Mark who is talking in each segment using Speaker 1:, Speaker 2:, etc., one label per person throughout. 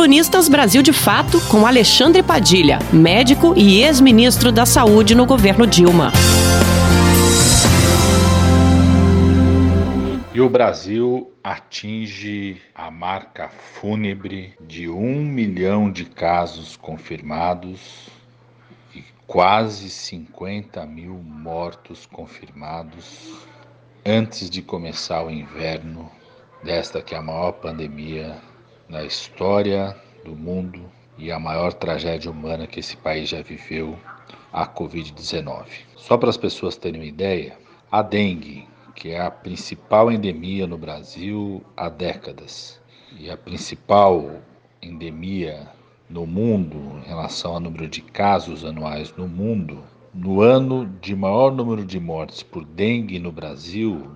Speaker 1: Colunistas Brasil de Fato com Alexandre Padilha, médico e ex-ministro da Saúde no governo Dilma.
Speaker 2: E o Brasil atinge a marca fúnebre de um milhão de casos confirmados e quase 50 mil mortos confirmados antes de começar o inverno desta que é a maior pandemia na história do mundo e a maior tragédia humana que esse país já viveu, a Covid-19. Só para as pessoas terem uma ideia, a dengue, que é a principal endemia no Brasil há décadas e a principal endemia no mundo em relação ao número de casos anuais no mundo, no ano de maior número de mortes por dengue no Brasil,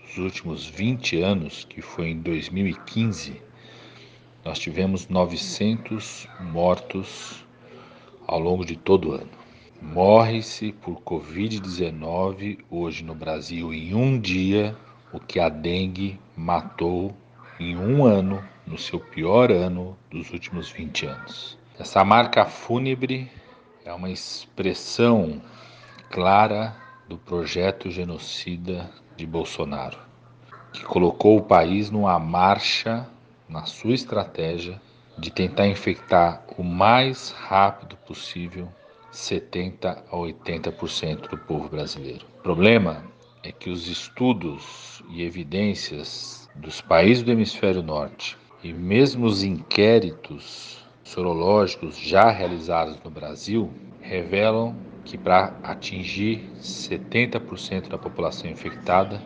Speaker 2: nos últimos 20 anos, que foi em 2015, nós tivemos 900 mortos ao longo de todo o ano. Morre-se por Covid-19 hoje no Brasil em um dia o que a dengue matou em um ano, no seu pior ano dos últimos 20 anos. Essa marca fúnebre é uma expressão clara do projeto genocida de Bolsonaro, que colocou o país numa marcha na sua estratégia de tentar infectar o mais rápido possível 70 a 80% do povo brasileiro. O problema é que os estudos e evidências dos países do hemisfério norte e mesmo os inquéritos sorológicos já realizados no Brasil revelam que para atingir 70% da população infectada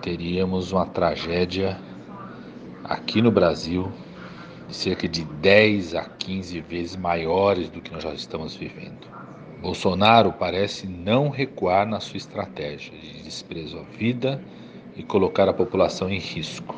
Speaker 2: teríamos uma tragédia aqui no Brasil de cerca de 10 a 15 vezes maiores do que nós já estamos vivendo. Bolsonaro parece não recuar na sua estratégia de desprezo à vida e colocar a população em risco.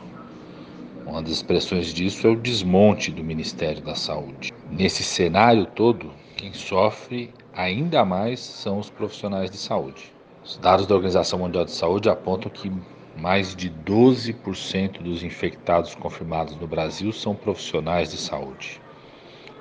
Speaker 2: Uma das expressões disso é o desmonte do Ministério da Saúde. Nesse cenário todo, quem sofre ainda mais são os profissionais de saúde. Os dados da Organização Mundial de Saúde apontam que mais de 12% dos infectados confirmados no Brasil são profissionais de saúde.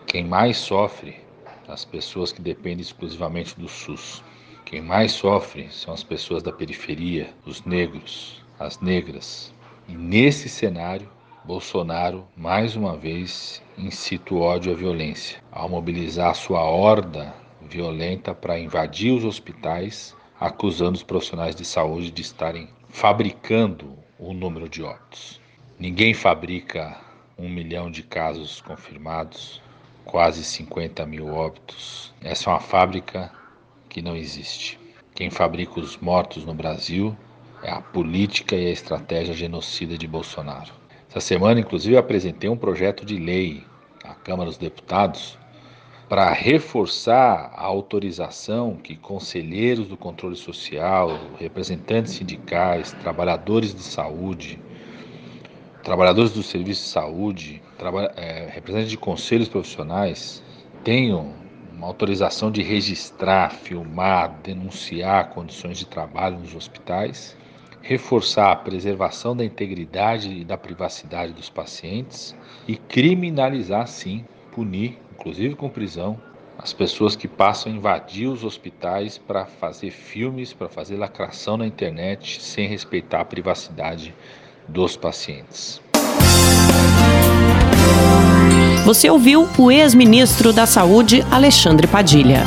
Speaker 2: Quem mais sofre as pessoas que dependem exclusivamente do SUS. Quem mais sofre são as pessoas da periferia, os negros, as negras. E nesse cenário, Bolsonaro mais uma vez incita o ódio à violência, ao mobilizar sua horda violenta para invadir os hospitais, acusando os profissionais de saúde de estarem fabricando o número de óbitos. Ninguém fabrica um milhão de casos confirmados, quase 50 mil óbitos. Essa é uma fábrica que não existe. Quem fabrica os mortos no Brasil é a política e a estratégia genocida de Bolsonaro. Essa semana, inclusive, apresentei um projeto de lei à Câmara dos Deputados para reforçar a autorização que conselheiros do controle social, representantes sindicais, trabalhadores de saúde, trabalhadores do serviço de saúde, é, representantes de conselhos profissionais tenham uma autorização de registrar, filmar, denunciar condições de trabalho nos hospitais, reforçar a preservação da integridade e da privacidade dos pacientes e criminalizar, sim, punir inclusive com prisão, as pessoas que passam a invadir os hospitais para fazer filmes, para fazer lacração na internet, sem respeitar a privacidade dos pacientes.
Speaker 1: Você ouviu o ex-ministro da Saúde, Alexandre Padilha.